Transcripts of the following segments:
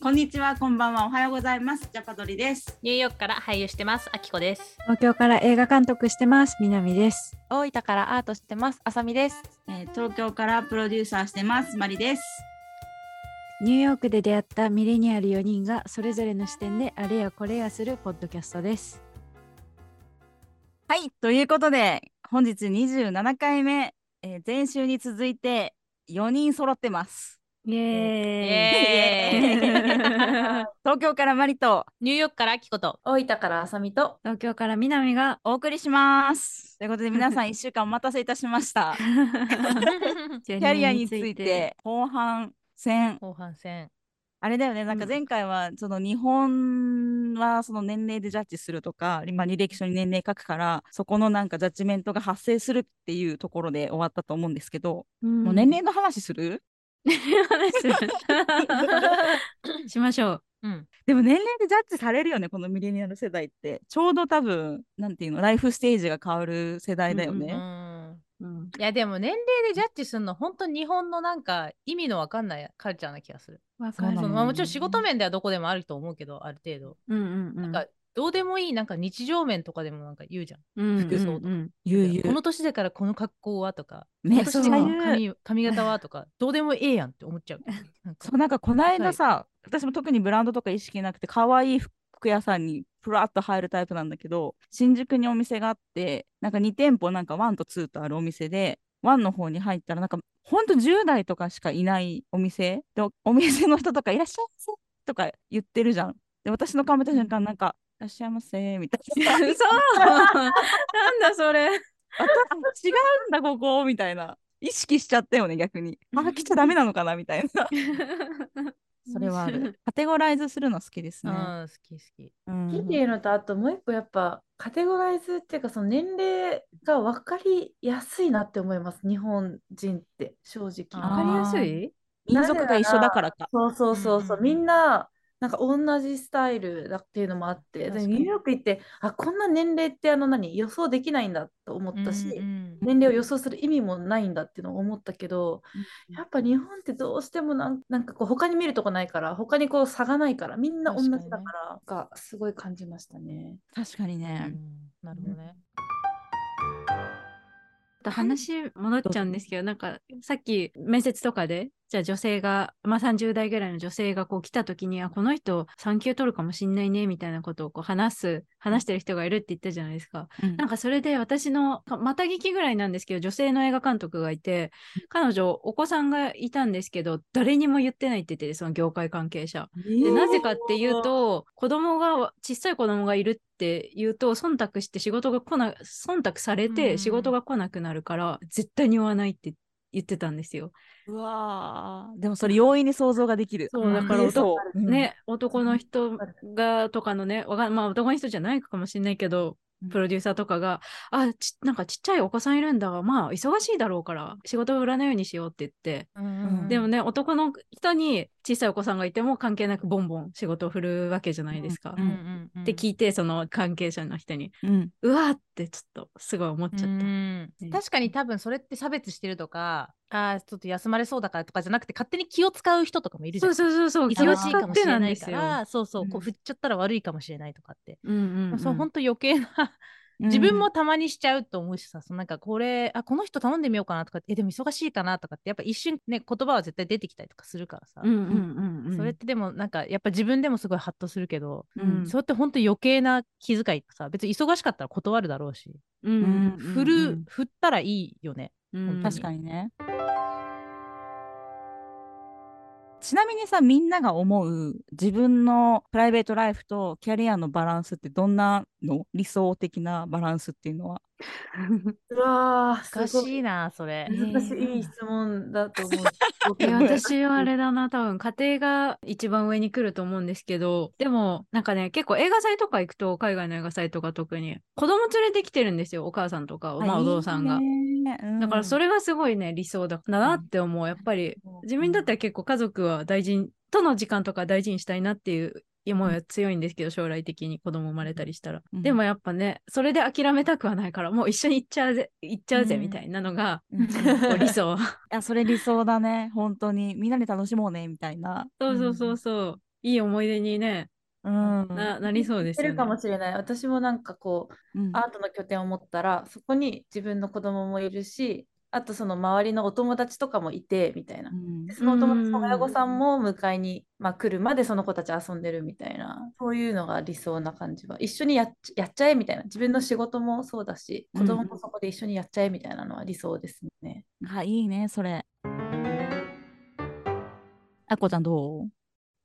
こんにちは、こんばんは、おはようございます。ジャパドリです。ニューヨークから俳優してます、あきこです。東京から映画監督してます南です大分からアートしてます。あさみです。えー東京からプロデューサーしてます。マリです。ニューヨークで出会ったミレニアル4人がそれぞれの視点であれやこれやするポッドキャストですはい、ということで、本日27回目、えー前週に続いて4人揃ってます。イエーイ。エーイ。東京からマリとニューヨークからあきこと。大分からあさみと。東京から南がお送りします。ということで、皆さん1週間お待たせいたしました。キャリアについて後半戦後半戦。あれだよね、なんか前回はその日本はその年齢でジャッジするとか、今履歴書に年齢書くから、そこのなんかジャッジメントが発生するっていうところで終わったと思うんですけど、もう年齢の話する しましょううん。でも年齢でジャッジされるよね、このミレニアル世代って。ちょうど多分、なんていうの、ライフステージが変わる世代だようね。ん。うんいやでも年齢でジャッジするの本当日本のなんか意味のわかんないカルチャーな気がする。わそうなのそのまあもちろん仕事面ではどこでもあると思うけどある程度。うんうんうんなんかどうでもいいなんか日常面とかでもなんか言うじゃん。うん服装とかうん。うん言う言う。この年だからこの格好はとか、ねこの髪髪型はとかどうでもええやんって思っちゃう。なんか。そうなんかこの間さ、私も特にブランドとか意識なくて可愛い服屋さんにふらっと入るタイプなんだけど新宿にお店があってなんか2店舗なんか1と2とあるお店で1の方に入ったらなんかほんと10代とかしかいないお店。でおお店の人とかいらっしゃいませとか言ってるじゃん。で私の顔見た瞬間なんかいらっしゃいませみたいな。嘘 なんだそれあ違うんだここみたいな意識しちゃったよね逆に。あ来ちゃダメなのかなみたいな。それはある。カテゴライズするの好きですね。うん好き好き。うん好きっていうのと、あともう一個やっぱカテゴライズっていうか、その年齢が分かりやすいなって思います。日本人って正直。あわかりやすい？民族が一緒だからか。そうそうそうそう、みんななんか同じスタイルだっていうのもあって、でニューヨーク行って、あ、こんな年齢ってあの何予想できないんだと思ったし、うんうん年齢を予想する意味もないんだっていうのを思ったけど、やっぱ日本ってどうしてもなんなんかこう他に見るとこないから、他にこう差がないから、みんな同じだ確から、がすごい感じましたね。確かにうね。んなるほどね。話戻っちゃうんですけど、なんかさっき面接とかで、じゃあ女性が、まあ30代ぐらいの女性がこう来た時に、あ、この人産休取るかもしんないね、みたいなことをこう話す、話してる人がいるって言ったじゃないですか。うんなんかそれで私のかまた聞きぐらいなんですけど女性の映画監督がいて彼女お子さんがいたんですけど誰にも言ってないって言っててその業界関係者。でなぜかっていうと子供が小さい子供がいるっていうと忖度して仕事が来な忖度されうんて仕事が来なくなるから絶対に言わないって言ってたんですよ。うわーでもそれ容易に想像ができる。そうだから男ね、男の人がとかのねまあ男の人じゃないかもしれないけどうんプロデューサーとかが、あちなんかちっちゃいお子さんいるんだ。がまあ忙しいだろうから仕事を売らないようにしようって言って、うんでもね男の人に小さいお子さんがいても関係なくボンボン仕事を振るわけじゃないですか。ううんんうんうん。って聞いてその関係者の人にうんうわーってちょっとすごい思っちゃった。うんね確かに多分それって差別してるとかあーちょっと休まれそうだからとかじゃなくて勝手に気を使う人とかもいるじゃそんうそうそう忙しいかもしれない。からそうそうこううん振っちゃったら悪いかもしれないとかって、うんうんうんそう本当余計な自分もたまにしちゃうと思うしさ、そのなんかこれあこの人頼んでみようかなとかえでも忙しいかなとかってやっぱ一瞬ね言葉は絶対出てきたりとかするからさ、うんうんうんうんそれってでもなんかやっぱ自分でもすごいハッとするけど、うん。それって本当余計な気遣いとかさ別に忙しかったら断るだろうし、うんうんうんうん振る振ったらいいよね。うん確かにね。ちなみにさみんなが思う自分のプライベートライフとキャリアのバランスってどんなの？理想的なバランスっていうのは？うわー、難しいなそれ。難しいいい質問だと思う。私はあれだな多分。家庭が一番上に来ると思うんですけど。でもなんかね結構映画祭とか行くと海外の映画祭とか特に。子供連れてきてるんですよお母さんとかまあお父さんが。だからそれ、れがすごいね理想だ。なって思うやっぱり自分だったら結構家族は大事にとの時間とか大事にしたいなっていう思いは強いんですけど将来的に子供生まれたりしたら、うん。でもやっぱねそれで諦めたくはないからもう一緒に行っちゃうぜ行っちゃうぜうん。みたいなのが、うん。理想。やそれ理想だね。本当に。みんなで楽しもうねみたいな。そうそうそうそう。いい思い出にね、うん。ななりそうですよね。るかもしれない。私もなんかこう、うん。アートの拠点を持ったら、そこに自分の子供もいるし、あとその周りのお友達とかもいてみたいなう。んでそのお友達の親御さんも迎えに、まあ、来るまでその子たち遊んでるみたいな、そういうのが理想な感じは。一緒にやっちやっちゃえみたいな。自分の仕事もそうだし、子供もそこで一緒にやっちゃえみたいなのは理想ですね。あ、いいね、それ。あこちゃんどう？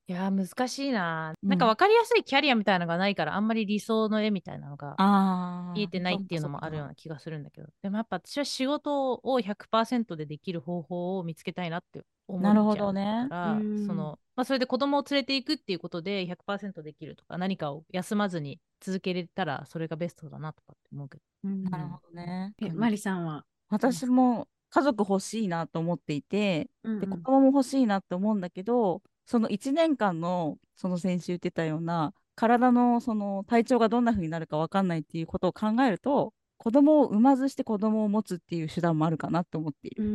いやー難しいな、うん。なんか分かりやすいキャリアみたいなのがないからあんまり理想の絵みたいなのがああ。見えてないっていうのもあるような気がするんだけど。でもやっぱ私は仕事を100%でできる方法を見つけたいなって思っちゃうなるほどね。からうん。その、まあ、それで子供を連れていくっていうことで100%できるとか何かを休まずに続けれたらそれがベストだなとかって思うけど。うん。なるほどね。えマリさんは、私も家族欲しいなと思っていて、うん。で子供も欲しいなって思うんだけど、その1年間のその先週言ってたような体のその体調がどんな風になるか分かんないっていうことを考えると子供を産まずして子供を持つっていう手段もあるかなって思っている。う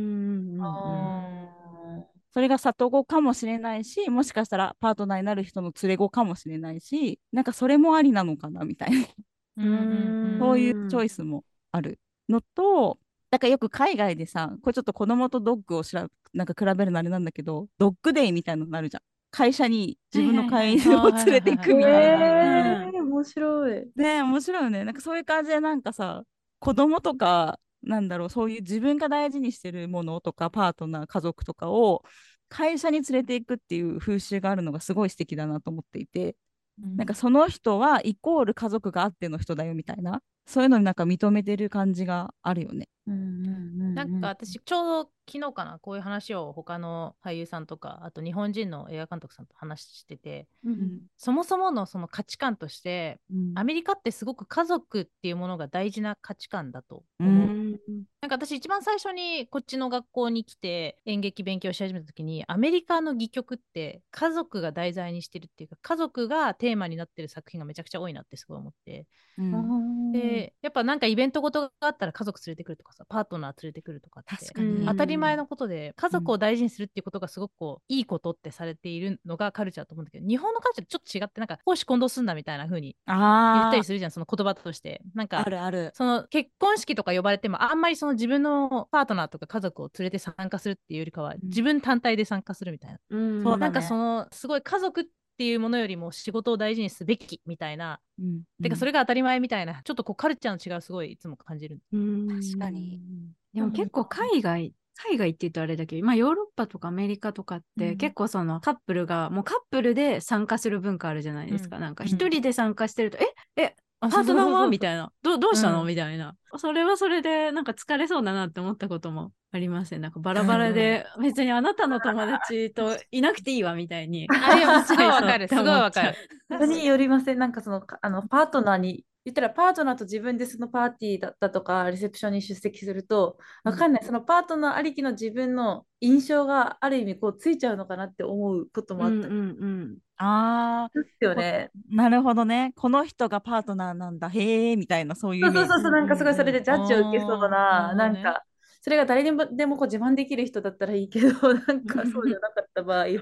それが里子かもしれないしもしかしたらパートナーになる人の連れ子かもしれないしなんかそれもありなのかなみたいな。うん。そういうチョイスもあるのとだからよく海外でさこれちょっと子供とドッグをしらなんか比べるのあれなんだけどドッグデイみたいなのになるじゃん会社に自分の飼い犬を連れていくみたいな。えー、面白い。ね面白いよね。なんかそういう感じでなんかさ子供とかなんだろうそういう自分が大事にしてるものとかパートナー家族とかを会社に連れていくっていう風習があるのがすごい素敵だなと思っていて、なんかその人はイコール家族があっての人だよみたいなそういうのになんか認めてる感じがあるよね。うんうんうんなんか私ちょうど昨日かなこういう話を他の俳優さんとかあと日本人の映画監督さんと話しててうんそもそものその価値観としてうん。アメリカってすごく家族っていうものが大事な価値観だとう。思う。んなんか私一番最初にこっちの学校に来て演劇勉強し始めた時にアメリカの戯曲って家族が題材にしてるっていうか家族がテーマになってる作品がめちゃくちゃ多いなってすごい思って。うんでやっぱなんかイベントごとがあったら家族連れてくるとかさパートナー連れてくるとかって。確かに。当たり前のことで家族を大事にするっていうことがすごくこういいことってされているのがカルチャーだと思うんだけど日本のカルチャーとちょっと違ってなんか公私混同すんだみたいな風に言ったりするじゃんその言葉として。なんかあるある。その結婚式とか呼ばれてもあんまりその自分のパートナーとか家族を連れて参加するっていうよりかは自分単体で参加するみたいな、うん。そうだね。なんかそのすごい家族っていうものよりも仕事を大事にすべきみたいな、うん。てかそれが当たり前みたいなちょっとこうカルチャーの違いをすごいいつも感じる。うん。確かに。でも結構海外、海外って言うとあれだけど、まあヨーロッパとかアメリカとかっうん。て結構そのカップルが、もうカップルで参加する文化あるじゃないですか。うん。なんか一人で参加してると、え、え、あパートナーは？みいたいな。どうどうしたの、うんみたいな。それはそれでなんか疲れそうだなって思ったこともありますね。なんかバラバラで、別にあなたの友達といなくていいわみたいに。あいや すごいわかるすごいわかる人によりません。なんかそのかあのパートナーに言ったらパートナーと自分でそのパーティーだったとかレセプションに出席するとわかんない、そのパートナーありきの自分の印象がある意味こうついちゃうのかなって思うこともあったりうんうんうん。あですよね。ーなるほどね。この人がパートナーなんだ。へえみたいなそういう。そうそうそうなんかすごいそれでジャッジを受けそうな、うんなんかそれが誰にもでもこう自慢できる人だったらいいけど なんかそうじゃなかった場合は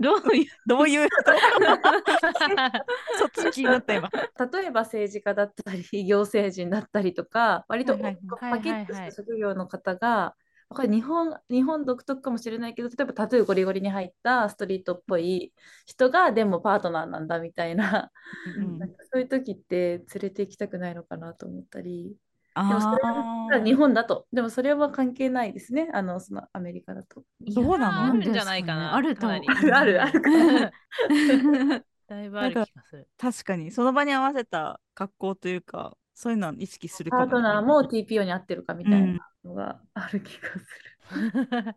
どういう、どういう人 そっち気になった今。例えば政治家だったり行政人だったりとか割とパキッとした職業の方がこれ日本日本独特かもしれないけど例えばタトゥーゴリゴリに入ったストリートっぽい人がでもパートナーなんだみたいなうんなんかそういう時って連れて行きたくないのかなと思ったり。でもあそれは日ー本だと。でもそれは関係ないですね。あのそのアメリカだと。どうなの？あるんじゃないかな。あると思う。かなり。あるある だいぶある気がする。確かに。その場に合わせた格好というかそういうのは意識するかも、パートナーも TPO に合ってるかみたいなのがある気がする。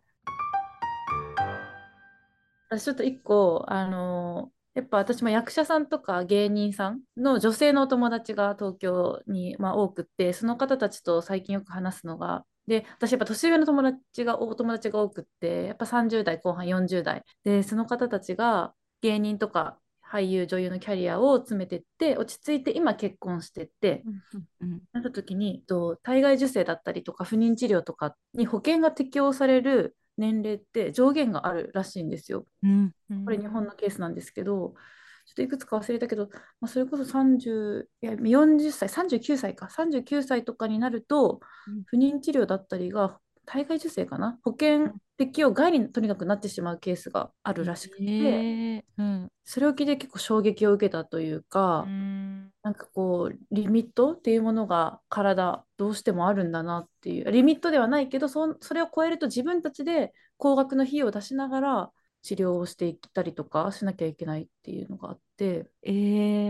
私ちょっと一個、あのやっぱ私も役者さんとか芸人さんの女性のお友達が東京に、まあ、多くって、その方たちと最近よく話すのが、で、私やっぱ年上の友達が、お友達が多くって、やっぱ30代後半40代。で、その方たちが芸人とか俳優、女優のキャリアを詰めてって、落ち着いて今結婚してって、うんなった時にと体外受精だったりとか不妊治療とかに保険が適用される年齢って上限があるらしいんですよ。うん。これ日本のケースなんですけど、ちょっといくつか忘れたけど、まあ、それこそ30、いや40歳、39歳か、39歳とかになるとうん、不妊治療だったりが、体外受精かな、保険適用外にとにかくなってしまうケースがあるらしくて、へえうん。それを聞いて結構衝撃を受けたというか、うん。なんかこう、リミットっていうものが体、どうしてもあるんだなっていう、リミットではないけど、そそれを超えると自分たちで高額の費用を出しながら治療をしていったりとかしなきゃいけないっていうのがあって、え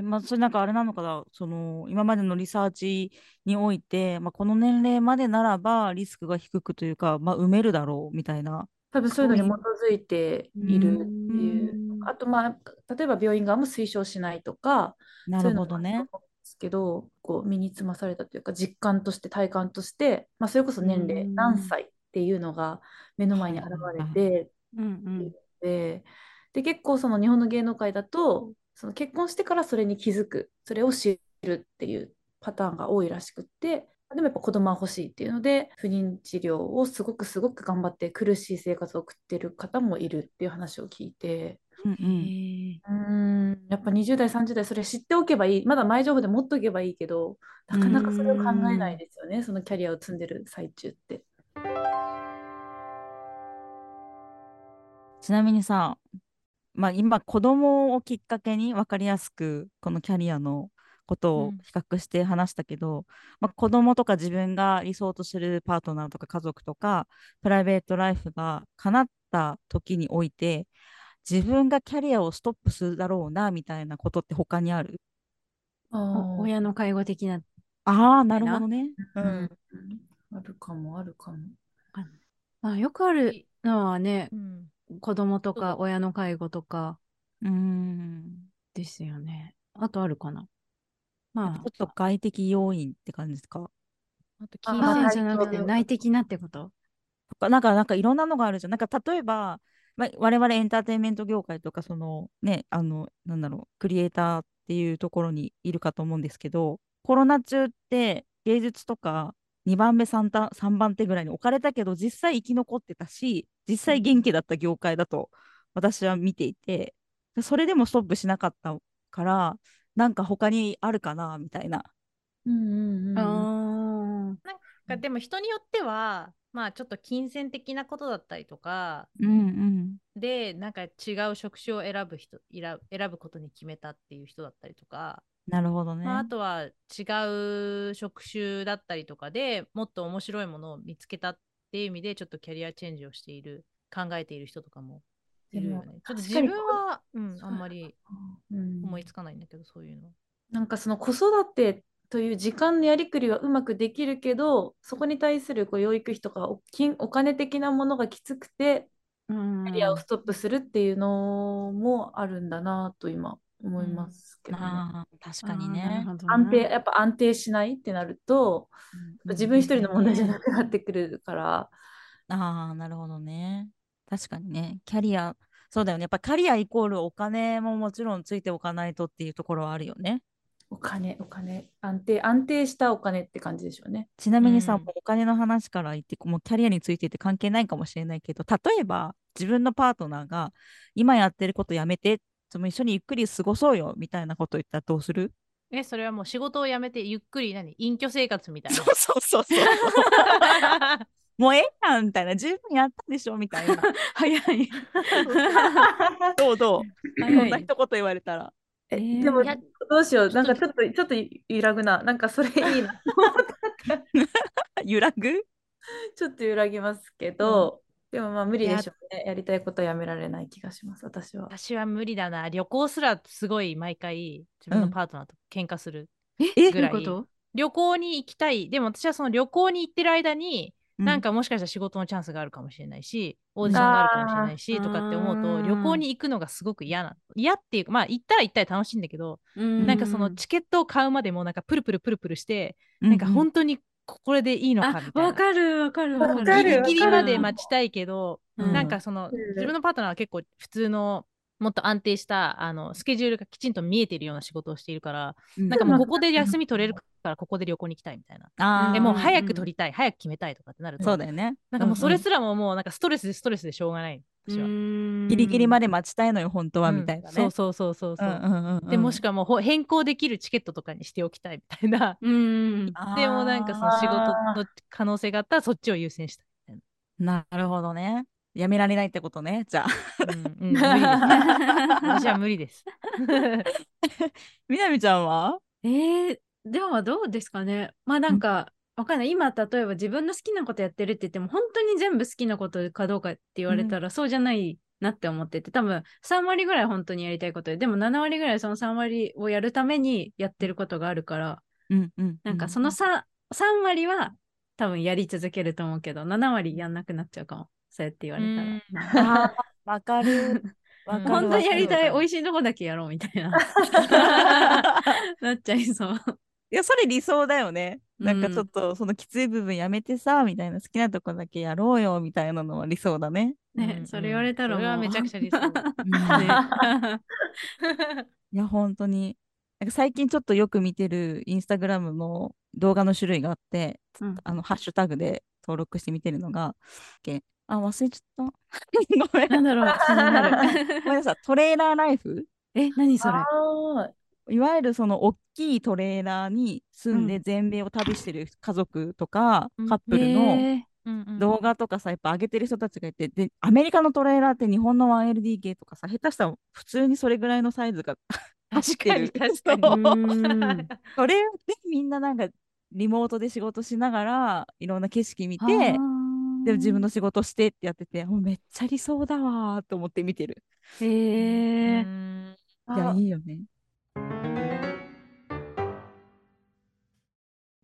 ー、まあそれなんかあれなのかな？その今までのリサーチにおいて、まあ、この年齢までならばリスクが低くというか、まあ、埋めるだろうみたいな。多分そういうのに基づいているってう。いう。ん。あと、まあ、例えば病院側も推奨しないとか、なるほどね。ですけど、こう身につまされたというか、実感として、体感として、まあ、それこそ年齢、うん。何歳っていうのが目の前に現れて、うんうんでで結構その日本の芸能界だとその結婚してからそれに気づくそれを知るっていうパターンが多いらしくってでもやっぱ子供は欲しいっていうので不妊治療をすごくすごく頑張って苦しい生活を送ってる方もいるっていう話を聞いて。うんうん。へうーんやっぱ20代30代それ知っておけばいいまだ前情報で持っておけばいいけどなかなかそれを考えないですよねそのキャリアを積んでる最中って。ちなみにさ、まあ、今子供をきっかけに分かりやすくこのキャリアのことをうん。比較して話したけど、まあ、子供とか自分が理想とするパートナーとか家族とかプライベートライフが叶った時において自分がキャリアをストップするだろうなみたいなことって他にある？親の介護的な。ああなるほどね。ううん。ん、あるかも。あるかも。まあ、よくあるのはね、うん子供とか親の介護とか。うん。ですよね。あとあるかな。ちまょっと外的要因って感じですか？あ、あと金銭じゃなくて内的なってこと？とか、なんか、なんかいろんなのがあるじゃん。なんか例えば、まあ、我々エンターテインメント業界とか、そのね、あの、なんだろう、クリエイターっていうところにいるかと思うんですけど、コロナ中って芸術とか2番目3た、3番手ぐらいに置かれたけど、実際生き残ってたし、実際元気だった業界だと私は見ていて、それでもストップしなかったから、なんか他にあるかな、みたいな。うんうんうんあがでも人によってはまあちょっと金銭的なことだったりとかうんうん。でなんか違う職種を選ぶ人選ぶ選ぶことに決めたっていう人だったりとか、なるほどね。まあ、あとは違う職種だったりとかでもっと面白いものを見つけたっていう意味でちょっとキャリアチェンジをしている考えている人とかもいるよね。ちょっと自分は、うん、あんまりうん思いつかないんだけどそういうの。なんかその子育てという時間のやりくりはうまくできるけどそこに対するこう養育費とかお金お金的なものがきつくてキャリアをストップするっていうのもあるんだなと今思いますけどね。ああ、確かにねる。ほどな安定やっぱ安定しないってなると自分一人の問題じゃなくなってくるから、ああ、なるほどね。確かにね。キャリア、そうだよね。やっぱキャリアイコールお金ももちろんついておかないとっていうところはあるよね。お金お金安定安定したお金って感じでしょうね。ちなみにさ、うんもうお金の話から言って、もうキャリアについてって関係ないかもしれないけど、例えば自分のパートナーが今やってることやめて、その一緒にゆっくり過ごそうよみたいなこと言ったらどうする？えそれはもう仕事を辞めてゆっくり何？隠居生活みたいな。そうそうそうそう。もうええやんみたいな、十分やったでしょみたいな。早い。どうどう？そ早い。んな一言言われたら？ええーでもどうしようなんかちょっとちょっと揺らぐななんかそれいいな揺らぐ？ちょっと揺らぎますけど、でもまあ無理でしょうねやりたいことはやめられない気がします私は。私は無理だな。旅行すらすごい毎回自分のパートナーと喧嘩する。え、ぐらいうどういこと？旅行に行きたい。でも私はその旅行に行ってる間に、うなんかもしかしたら仕事のチャンスがあるかもしれないし、オーディションがあるかもしれないし、とかって思うと、旅行に行くのがすごく嫌な。嫌っていうか、まあ行ったら行ったら楽しいんだけど、うんなんかそのチケットを買うまでもなんかプルプルプルプルして、ななんか本当にこれでいいのかみあ、たいな。わかるわかるわかる。わかるギリギリまでわかる待ちたいけど、うんなんかそのうん自分のパートナーは結構普通の、もっと安定したあのスケジュールがきちんと見えているような仕事をしているから、うんなんかもうここで休み取れるからここで旅行に行きたいみたいな。あーでもう早うんく取りたい、早く決めたいとかってなると、そうだよね。なんかもうそれんすらももうなんかストレスでストレスでしょうがない。私は。んギリギリまで待ちたいのよ、本当は、うんみたいなね。そうそうそうそうそう。うんうんうんうんでもしくはも変更できるチケットとかにしておきたいみたいな。うん。でもなんかその仕事の可能性があったらそっちを優先したいみなるほどね。やめられないってことね。じゃあ。うん、うん、無理です。私は無理です。みなみちゃんは？えー、でもどうですかね。まあなんか、わかんない。今、例えば自分の好きなことやってるって言っても、本当に全部好きなことかどうかって言われたら、そうじゃないなって思ってて、多分3割ぐらい本当にやりたいことで、でも7割ぐらいその3割をやるためにやってることがあるから、うんうん。なんかその 3, 3割は多分やり続けると思うけど、7割やんなくなっちゃうかも。そうやって言われたら。わかる。わかる本当にやりたい、美味。しいとこだけやろうみたいな。なっちゃいそう。いや、それ理想だよね。なんかうんちょっと、そのきつい部分やめてさ、みたいな好きなとこだけやろうよ、みたいなのは理想だね。ね、うんそれ言われたらもう。めちゃくちゃ理想。ね いや、本当に。なんか最近ちょっとよく見てるインスタグラムの動画の種類があって、うんあの、ハッシュタグで登録して見てるのが、けあ、忘れちゃった。ごめん。なんだろう、気になる。ごめんなさい。トレーラーライフ？え、何それ？いわゆるその大きいトレーラーに住んでうん。全米を旅してる家族とか、うん。カップルの動画とかさ、やっぱ上げてる人たちがいて、で、アメリカのトレーラーって日本の 1LDK とかさ、下手したら普通にそれぐらいのサイズが 走ってる。確かに。そ れでみんななんかリモートで仕事しながらいろんな景色見て、ーで自分の仕事してってやってて、もうめっちゃ理想だわーと思って見てる。へうえ。んいや、あいいよね。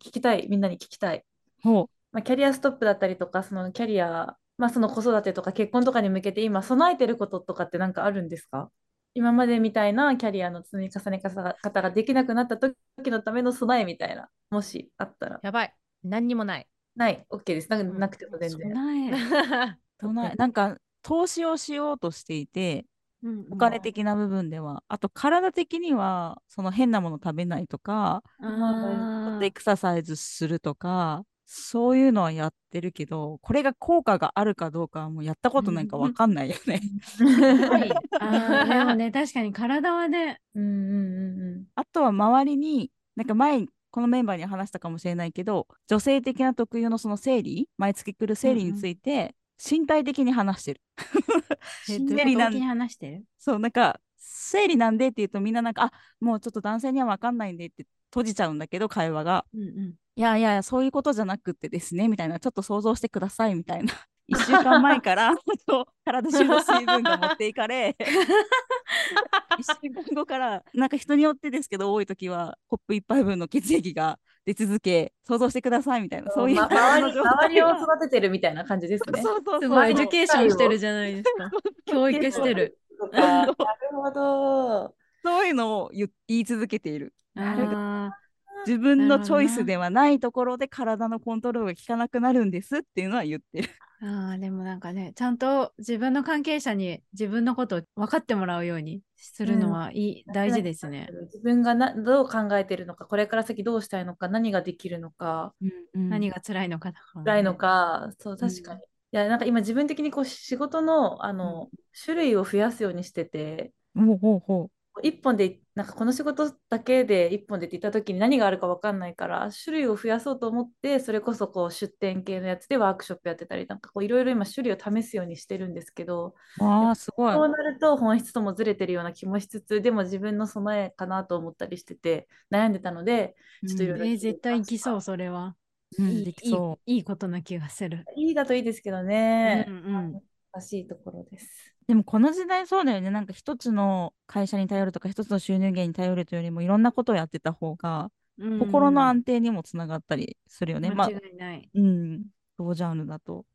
聞きたい、みんなに聞きたい。ほまあ、キャリアストップだったりとか、そのキャリア、まあ、その子育てとか結婚とかに向けて今備えてることとかって何かあるんですか？今までみたいなキャリアの積み重ね方ができなくなった時のための備えみたいな、もしあったら。やばい。何にもない。ない、OK です。なうんなくても全然。備え。う。とないなんか投資をしようとしていて、うんお金的な部分では、あと体的にはその変なもの食べないとか、ちっとエクササイズするとか、そういうのはやってるけど、これが効果があるかどうかはもうやったことないかわかんないよね。でもね、確かに体はね、うんうんうんあとは周りに、なんか前、このメンバーに話したかもしれないけど、女性的な特有のその生理、毎月来る生理について、身体的に話してる。そう、なんか、生理なんでって言うとみんななんか、あもうちょっと男性には分かんないんでって閉じちゃうんだけど、会話が。うんうん。いやいや、そういうことじゃなくてですね、みたいな、ちょっと想像してください、みたいな。一週間前から 体中の水分が持っていかれ、一週間後から、なんか人によってですけど、多い時はコップ一杯分の血液が出続け、想像してください、みたいな、そういうま周り 周りを育ててるみたいな感じですね。そうそうそうすごい、 education してるじゃないですか。教育してる。なるほど。そういうのを言言い続けている。あ自分のチョイスではないところで体のコントロールが効かなくなるんですっていうのは言ってる。ーあー、でもなんかね、ちゃんと自分の関係者に自分のことを分かってもらうようにするのはいい、大事ですね。自分がなどう考えてるのか、これから先どうしたいのか、何ができるのか、何が辛いのかとか、辛いの。か、そう、確かに。いや、なんか今自分的にこう仕事の、あの、種類を増やすようにしてて、ほうほうほ一本で、なんかこの仕事だけで一本でって言った時に何があるか分かんないから、種類を増やそうと思って、それこそこう出店系のやつでワークショップやってたり、なんかこういろいろ今種類を試すようにしてるんですけど、う。ああ、すごい。そうなると本質ともずれてるような気もしつつ、でも自分の備えかなと思ったりしてて、悩んでたので、ちょっといろいろえー絶対行きそう、それは。うんいいできそいいいいことな気がする。いいだといいですけどね。うんうん難しいところです。でもこの時代そうだよね。なんか一つの会社に頼るとか一つの収入源に頼るというよりもいろんなことをやってた方がうん心の安定にもつながったりするよね。まあ間、違いない。うん。同ジャンルだと。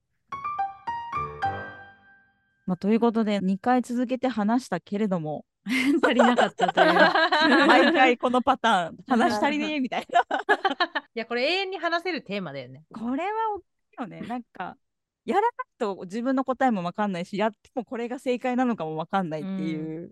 まあ、ということで2回続けて話したけれども 足りなかったという。毎回このパターン話足りねえみたいな。いや、これ永遠に話せるテーマだよね。これは大きいよね。なんかやらないと自分の答えも分かんないしやってもこれが正解なのかも分かんないっていう、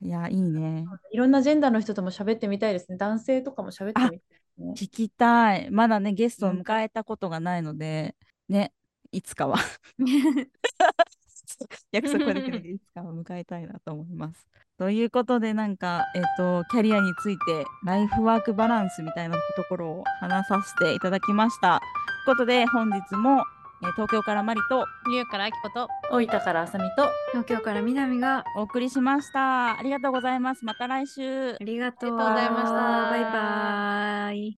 いやいいねいろんなジェンダーの人とも喋ってみたいですね。男性とかも喋ってみたいね。聞きたいまだねゲストを迎えたことがないので、ねいつかは 約束はできないけどいつかは迎えたいなと思います。ということでなんか、えっとキャリアについてライフワークバランスみたいなところを話させていただきました。ということで本日も、えー東京からマリとゆうからあきこと大分からあさみと東京から南がお送りしました。ありがとうございます。また来週あ。りがとうありがとうございましたバイバイ。